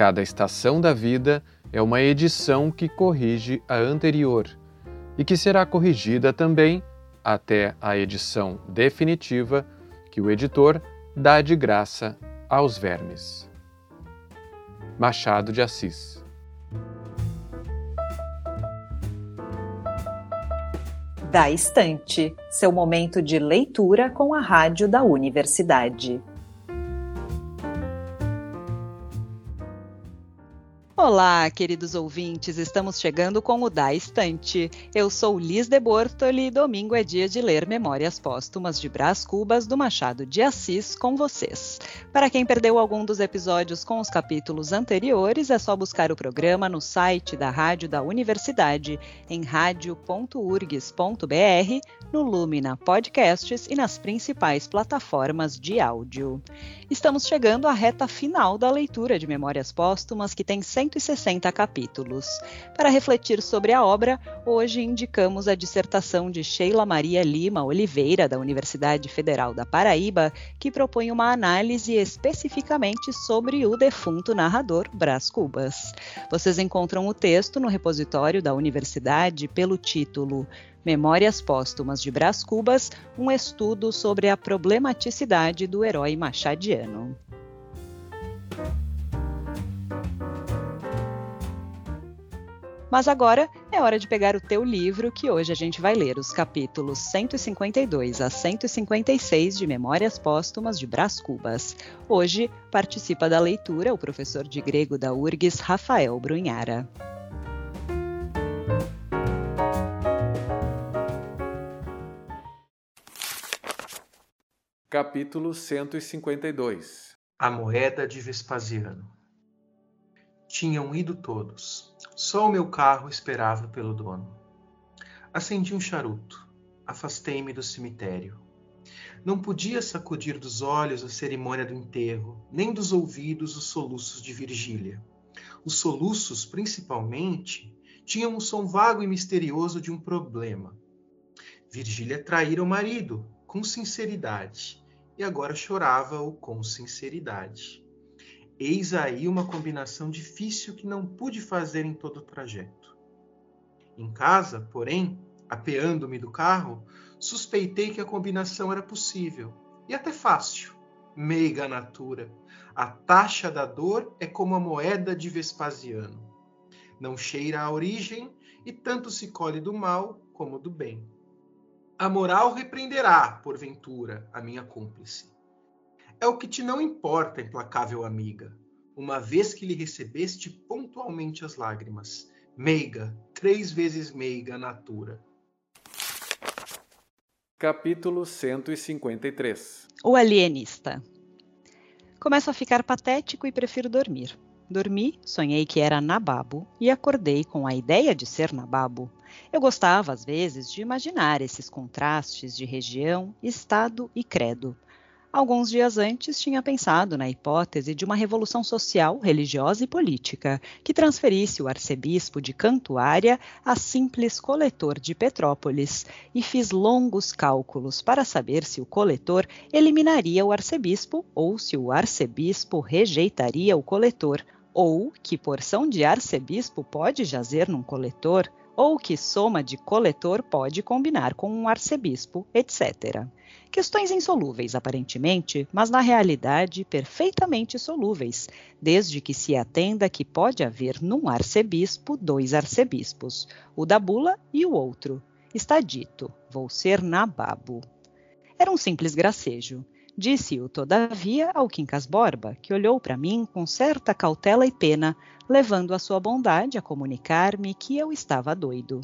Cada estação da vida é uma edição que corrige a anterior e que será corrigida também até a edição definitiva que o editor dá de graça aos vermes. Machado de Assis Da Estante, seu momento de leitura com a rádio da universidade. Olá, queridos ouvintes, estamos chegando com o Da Estante. Eu sou Liz de Bortoli e domingo é dia de ler Memórias Póstumas de Brás Cubas do Machado de Assis com vocês. Para quem perdeu algum dos episódios com os capítulos anteriores, é só buscar o programa no site da Rádio da Universidade, em radio.urgs.br, no Lumina Podcasts e nas principais plataformas de áudio. Estamos chegando à reta final da leitura de Memórias Póstumas, que tem 100 160 capítulos. Para refletir sobre a obra, hoje indicamos a dissertação de Sheila Maria Lima Oliveira, da Universidade Federal da Paraíba, que propõe uma análise especificamente sobre o defunto narrador Brás Cubas. Vocês encontram o texto no repositório da universidade pelo título Memórias Póstumas de Brás Cubas, um estudo sobre a problematicidade do herói machadiano. Mas agora é hora de pegar o teu livro, que hoje a gente vai ler os capítulos 152 a 156 de Memórias Póstumas de Brás Cubas. Hoje participa da leitura o professor de grego da URGS, Rafael Brunhara. Capítulo 152 A moeda de Vespasiano Tinham ido todos só o meu carro esperava pelo dono. Acendi um charuto. Afastei-me do cemitério. Não podia sacudir dos olhos a cerimônia do enterro, nem dos ouvidos os soluços de Virgília. Os soluços, principalmente, tinham um som vago e misterioso de um problema. Virgília traíra o marido, com sinceridade, e agora chorava-o com sinceridade. Eis aí uma combinação difícil que não pude fazer em todo o trajeto. Em casa, porém, apeando-me do carro, suspeitei que a combinação era possível e até fácil. Meiga natura, a taxa da dor é como a moeda de Vespasiano. Não cheira a origem e tanto se colhe do mal como do bem. A moral repreenderá, porventura, a minha cúmplice é o que te não importa, implacável amiga, uma vez que lhe recebeste pontualmente as lágrimas. Meiga, três vezes meiga natura. Capítulo 153 O alienista. Começo a ficar patético e prefiro dormir. Dormi, sonhei que era Nababo e acordei com a ideia de ser Nababo. Eu gostava, às vezes, de imaginar esses contrastes de região, estado e credo. Alguns dias antes, tinha pensado na hipótese de uma revolução social, religiosa e política, que transferisse o arcebispo de Cantuária a simples coletor de Petrópolis, e fiz longos cálculos para saber se o coletor eliminaria o arcebispo ou se o arcebispo rejeitaria o coletor, ou que porção de arcebispo pode jazer num coletor, ou que soma de coletor pode combinar com um arcebispo, etc. Questões insolúveis, aparentemente, mas na realidade perfeitamente solúveis, desde que se atenda que pode haver num arcebispo dois arcebispos, o da bula e o outro. Está dito: vou ser nababo. Era um simples gracejo. Disse-o, todavia, ao Quincas Borba, que olhou para mim com certa cautela e pena, levando a sua bondade a comunicar-me que eu estava doido.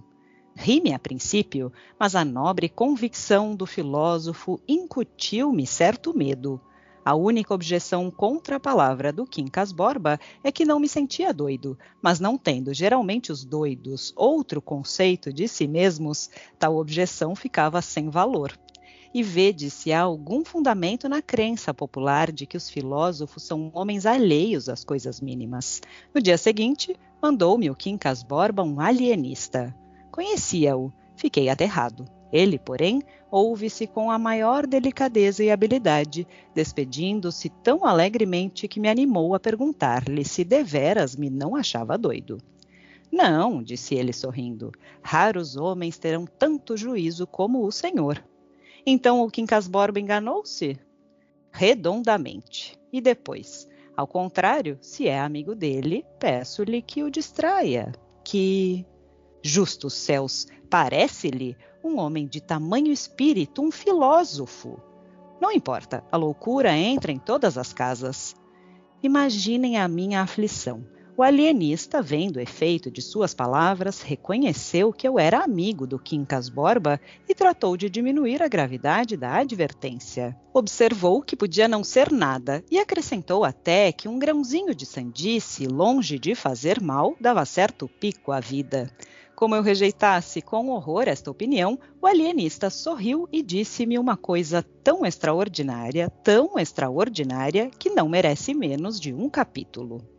Ri-me a princípio, mas a nobre convicção do filósofo incutiu-me certo medo. A única objeção contra a palavra do Quincas Borba é que não me sentia doido, mas não tendo geralmente os doidos outro conceito de si mesmos, tal objeção ficava sem valor. E vede se há algum fundamento na crença popular de que os filósofos são homens alheios às coisas mínimas. No dia seguinte, mandou-me o Quincas Borba um alienista. Conhecia-o. Fiquei aterrado. Ele, porém, ouve-se com a maior delicadeza e habilidade, despedindo-se tão alegremente que me animou a perguntar-lhe se deveras me não achava doido. Não, disse ele sorrindo, raros homens terão tanto juízo como o senhor. Então o Quincas Borba enganou-se? Redondamente. E depois? Ao contrário, se é amigo dele, peço-lhe que o distraia, que. Justos céus, parece-lhe um homem de tamanho espírito, um filósofo. Não importa, a loucura entra em todas as casas. Imaginem a minha aflição. O alienista, vendo o efeito de suas palavras, reconheceu que eu era amigo do Quincas Borba e tratou de diminuir a gravidade da advertência. Observou que podia não ser nada e acrescentou até que um grãozinho de sandice, longe de fazer mal, dava certo pico à vida. Como eu rejeitasse com horror esta opinião, o alienista sorriu e disse-me uma coisa tão extraordinária, tão extraordinária, que não merece menos de um capítulo.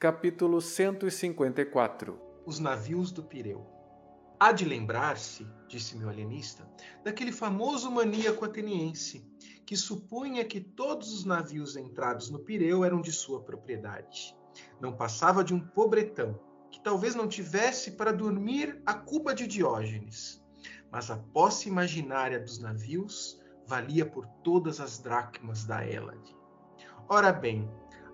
Capítulo 154 Os navios do Pireu. Há de lembrar-se, disse meu alienista, daquele famoso maníaco ateniense, que supunha que todos os navios entrados no Pireu eram de sua propriedade. Não passava de um pobretão, que talvez não tivesse para dormir a cuba de Diógenes, mas a posse imaginária dos navios valia por todas as dracmas da Hélade. Ora bem,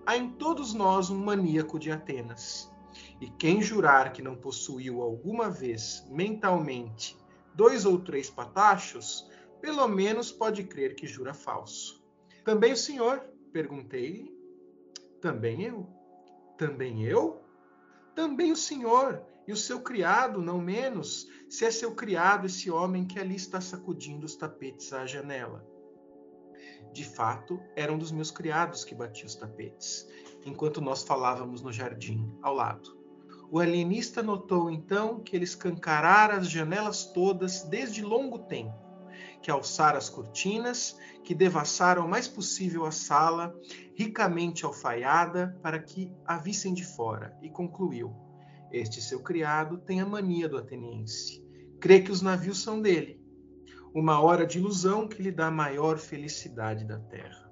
há em todos nós um maníaco de Atenas, e quem jurar que não possuiu alguma vez mentalmente dois ou três patachos, pelo menos pode crer que jura falso. Também o senhor? Perguntei-lhe. Também eu. Também eu? também o senhor e o seu criado, não menos, se é seu criado esse homem que ali está sacudindo os tapetes à janela. De fato, era um dos meus criados que batia os tapetes, enquanto nós falávamos no jardim, ao lado. O alienista notou então que ele escancarara as janelas todas desde longo tempo, que alçara as cortinas, que devassara o mais possível a sala, ricamente alfaiada, para que a vissem de fora, e concluiu: Este seu criado tem a mania do ateniense. Crê que os navios são dele. Uma hora de ilusão que lhe dá a maior felicidade da terra.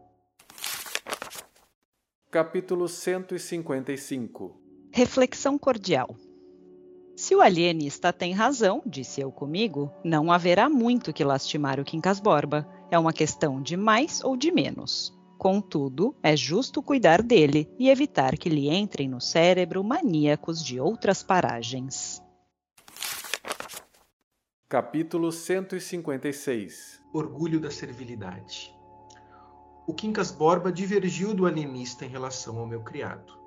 Capítulo 155 Reflexão cordial. Se o alienista tem razão, disse eu comigo, não haverá muito que lastimar o Quincas Borba. É uma questão de mais ou de menos. Contudo, é justo cuidar dele e evitar que lhe entrem no cérebro maníacos de outras paragens. Capítulo 156 Orgulho da servilidade. O Quincas Borba divergiu do alienista em relação ao meu criado.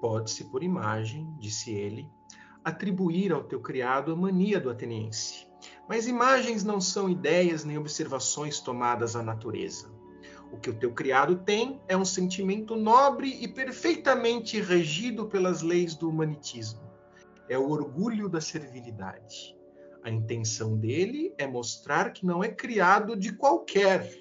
Pode-se, por imagem, disse ele, atribuir ao teu criado a mania do ateniense. Mas imagens não são ideias nem observações tomadas à natureza. O que o teu criado tem é um sentimento nobre e perfeitamente regido pelas leis do humanitismo. É o orgulho da servilidade. A intenção dele é mostrar que não é criado de qualquer.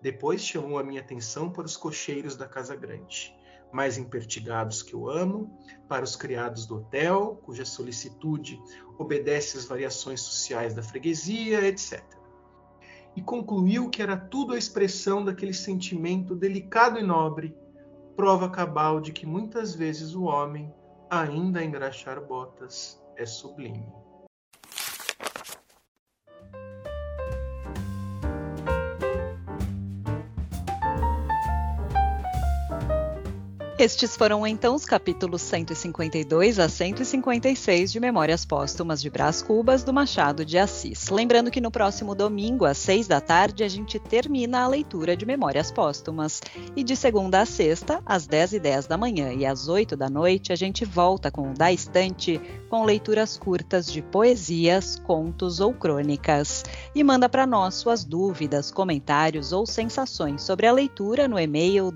Depois chamou a minha atenção para os cocheiros da Casa Grande, mais impertigados que eu amo, para os criados do hotel, cuja solicitude obedece às variações sociais da freguesia, etc e concluiu que era tudo a expressão daquele sentimento delicado e nobre, prova cabal de que muitas vezes o homem, ainda a engraxar botas, é sublime. Estes foram então os capítulos 152 a 156 de Memórias Póstumas de Brás Cubas do Machado de Assis. Lembrando que no próximo domingo, às 6 da tarde, a gente termina a leitura de Memórias Póstumas. E de segunda a sexta, às 10 e 10 da manhã e às 8 da noite, a gente volta com o Da Estante, com leituras curtas de poesias, contos ou crônicas. E manda para nós suas dúvidas, comentários ou sensações sobre a leitura no e-mail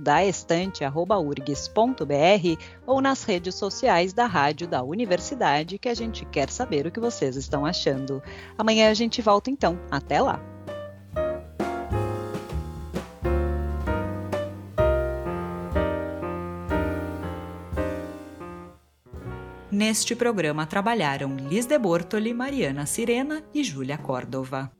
daestante.urgs ou nas redes sociais da rádio da universidade, que a gente quer saber o que vocês estão achando. Amanhã a gente volta então. Até lá! Neste programa trabalharam Liz de Bortoli, Mariana Sirena e Júlia Córdova.